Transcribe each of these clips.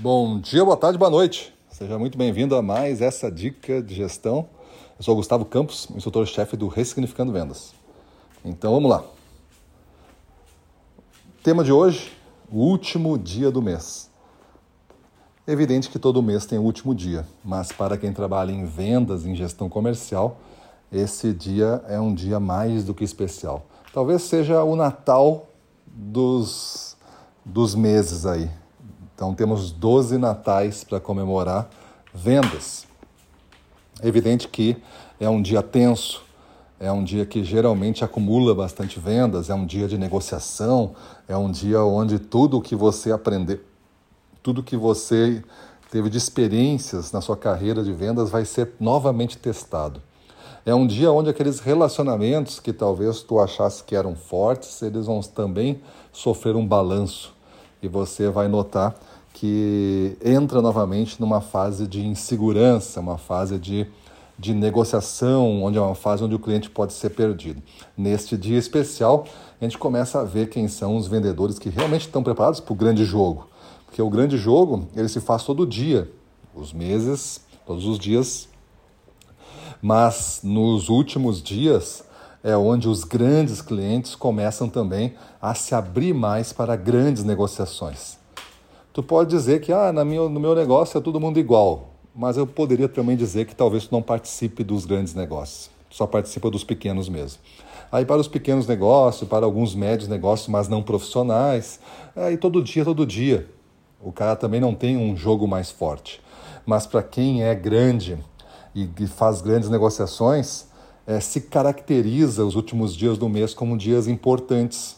Bom dia, boa tarde, boa noite. Seja muito bem-vindo a mais essa dica de gestão. Eu sou o Gustavo Campos, instrutor-chefe do Ressignificando Vendas. Então vamos lá. Tema de hoje: o último dia do mês. É evidente que todo mês tem o último dia, mas para quem trabalha em vendas, em gestão comercial, esse dia é um dia mais do que especial. Talvez seja o Natal dos, dos meses aí, então temos 12 natais para comemorar vendas. É evidente que é um dia tenso, é um dia que geralmente acumula bastante vendas, é um dia de negociação, é um dia onde tudo que você aprender, tudo que você teve de experiências na sua carreira de vendas vai ser novamente testado. É um dia onde aqueles relacionamentos que talvez tu achasse que eram fortes, eles vão também sofrer um balanço e você vai notar que entra novamente numa fase de insegurança, uma fase de, de negociação, onde é uma fase onde o cliente pode ser perdido. Neste dia especial, a gente começa a ver quem são os vendedores que realmente estão preparados para o grande jogo. Porque o grande jogo, ele se faz todo dia, os meses, todos os dias. Mas nos últimos dias, é onde os grandes clientes começam também a se abrir mais para grandes negociações. Tu pode dizer que ah, na minha, no meu negócio é todo mundo igual, mas eu poderia também dizer que talvez tu não participe dos grandes negócios, só participa dos pequenos mesmo. Aí para os pequenos negócios, para alguns médios negócios, mas não profissionais, aí todo dia, todo dia. O cara também não tem um jogo mais forte. Mas para quem é grande e, e faz grandes negociações, é, se caracteriza os últimos dias do mês como dias importantes.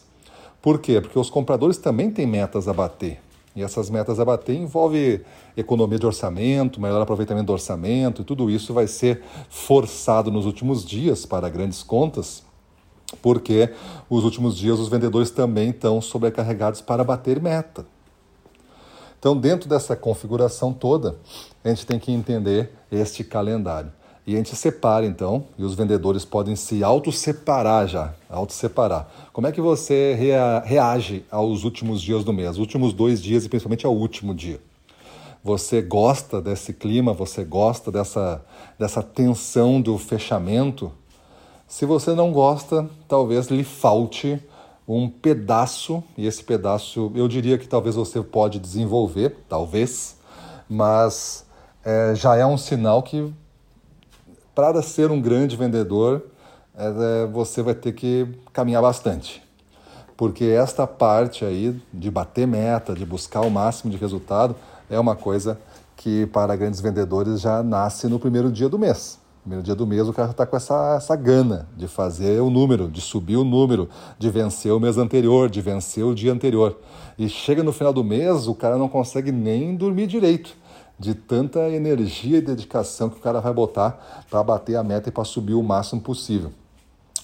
Por quê? Porque os compradores também têm metas a bater. E essas metas a bater envolve economia de orçamento, melhor aproveitamento do orçamento, e tudo isso vai ser forçado nos últimos dias para grandes contas, porque os últimos dias os vendedores também estão sobrecarregados para bater meta. Então, dentro dessa configuração toda, a gente tem que entender este calendário. E a gente separa então, e os vendedores podem se auto-separar já, auto-separar. Como é que você rea reage aos últimos dias do mês, últimos dois dias e principalmente ao último dia? Você gosta desse clima, você gosta dessa, dessa tensão do fechamento? Se você não gosta, talvez lhe falte um pedaço, e esse pedaço eu diria que talvez você pode desenvolver, talvez, mas é, já é um sinal que para ser um grande vendedor, é, você vai ter que caminhar bastante. Porque esta parte aí de bater meta, de buscar o máximo de resultado, é uma coisa que para grandes vendedores já nasce no primeiro dia do mês. Primeiro dia do mês o cara está com essa, essa gana de fazer o número, de subir o número, de vencer o mês anterior, de vencer o dia anterior. E chega no final do mês, o cara não consegue nem dormir direito de tanta energia e dedicação que o cara vai botar para bater a meta e para subir o máximo possível.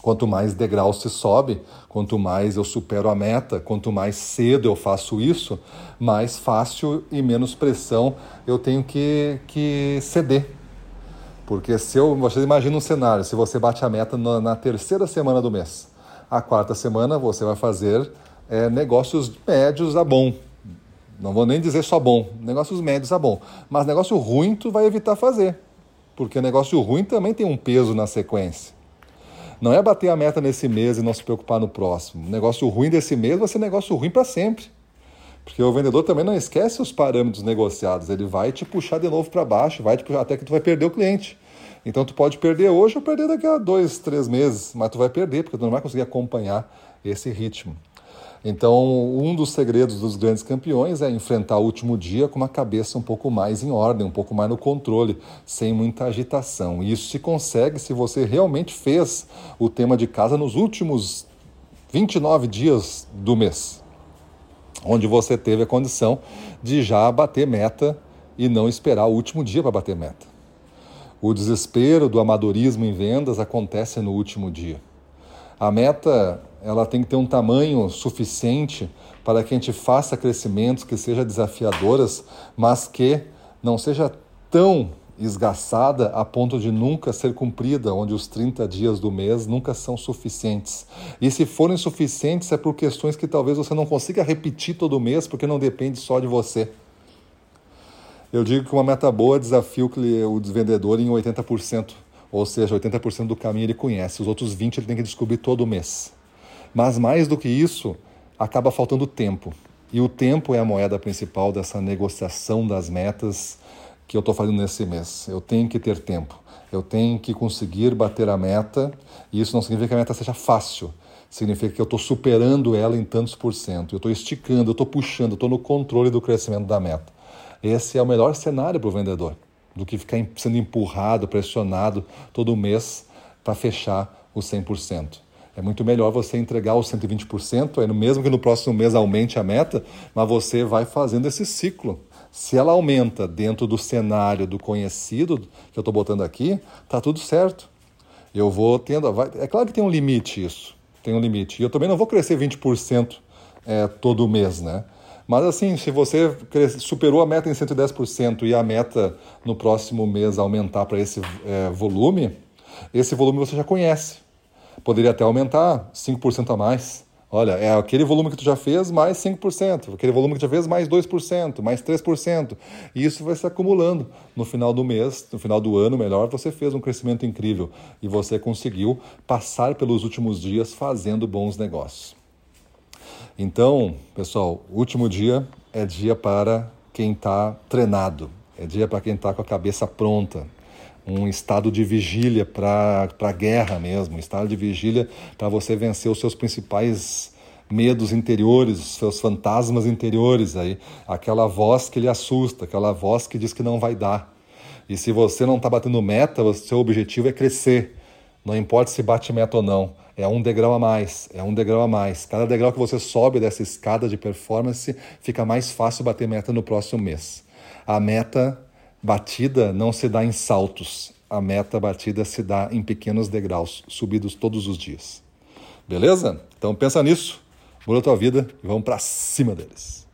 Quanto mais degrau se sobe, quanto mais eu supero a meta, quanto mais cedo eu faço isso, mais fácil e menos pressão eu tenho que, que ceder. Porque se eu, vocês imaginam um cenário, se você bate a meta na, na terceira semana do mês, a quarta semana você vai fazer é, negócios médios a bom, não vou nem dizer só bom, negócios médios é bom. Mas negócio ruim tu vai evitar fazer. Porque negócio ruim também tem um peso na sequência. Não é bater a meta nesse mês e não se preocupar no próximo. negócio ruim desse mês vai ser negócio ruim para sempre. Porque o vendedor também não esquece os parâmetros negociados, ele vai te puxar de novo para baixo, vai te puxar, até que tu vai perder o cliente. Então tu pode perder hoje ou perder daqui a dois, três meses, mas tu vai perder, porque tu não vai conseguir acompanhar esse ritmo. Então, um dos segredos dos grandes campeões é enfrentar o último dia com uma cabeça um pouco mais em ordem, um pouco mais no controle, sem muita agitação. E isso se consegue se você realmente fez o tema de casa nos últimos 29 dias do mês, onde você teve a condição de já bater meta e não esperar o último dia para bater meta. O desespero do amadorismo em vendas acontece no último dia. A meta ela tem que ter um tamanho suficiente para que a gente faça crescimentos que sejam desafiadoras, mas que não seja tão esgaçada a ponto de nunca ser cumprida, onde os 30 dias do mês nunca são suficientes. E se forem suficientes é por questões que talvez você não consiga repetir todo mês, porque não depende só de você. Eu digo que uma meta boa desafia o vendedor em 80%, ou seja, 80% do caminho ele conhece, os outros 20% ele tem que descobrir todo mês. Mas mais do que isso, acaba faltando tempo. E o tempo é a moeda principal dessa negociação das metas que eu estou fazendo nesse mês. Eu tenho que ter tempo. Eu tenho que conseguir bater a meta. E isso não significa que a meta seja fácil. Significa que eu estou superando ela em tantos por cento. Eu estou esticando, eu estou puxando, eu estou no controle do crescimento da meta. Esse é o melhor cenário para o vendedor do que ficar sendo empurrado, pressionado todo mês para fechar o 100%. É muito melhor você entregar os 120%, aí mesmo que no próximo mês aumente a meta, mas você vai fazendo esse ciclo. Se ela aumenta dentro do cenário do conhecido que eu estou botando aqui, tá tudo certo. Eu vou tendo. Vai, é claro que tem um limite isso. Tem um limite. E eu também não vou crescer 20% é, todo mês, né? Mas assim, se você superou a meta em 110% e a meta no próximo mês aumentar para esse é, volume, esse volume você já conhece poderia até aumentar 5% a mais. Olha, é aquele volume que tu já fez mais 5%, aquele volume que tu já fez mais 2%, mais 3%. E isso vai se acumulando. No final do mês, no final do ano, melhor, você fez um crescimento incrível e você conseguiu passar pelos últimos dias fazendo bons negócios. Então, pessoal, último dia é dia para quem está treinado, é dia para quem está com a cabeça pronta, um estado de vigília para a guerra mesmo, um estado de vigília para você vencer os seus principais medos interiores, os seus fantasmas interiores aí, aquela voz que lhe assusta, aquela voz que diz que não vai dar. E se você não está batendo meta, o seu objetivo é crescer. Não importa se bate meta ou não, é um degrau a mais, é um degrau a mais. Cada degrau que você sobe dessa escada de performance, fica mais fácil bater meta no próximo mês. A meta batida não se dá em saltos, a meta batida se dá em pequenos degraus, subidos todos os dias. Beleza? Então pensa nisso, muda a tua vida e vamos para cima deles.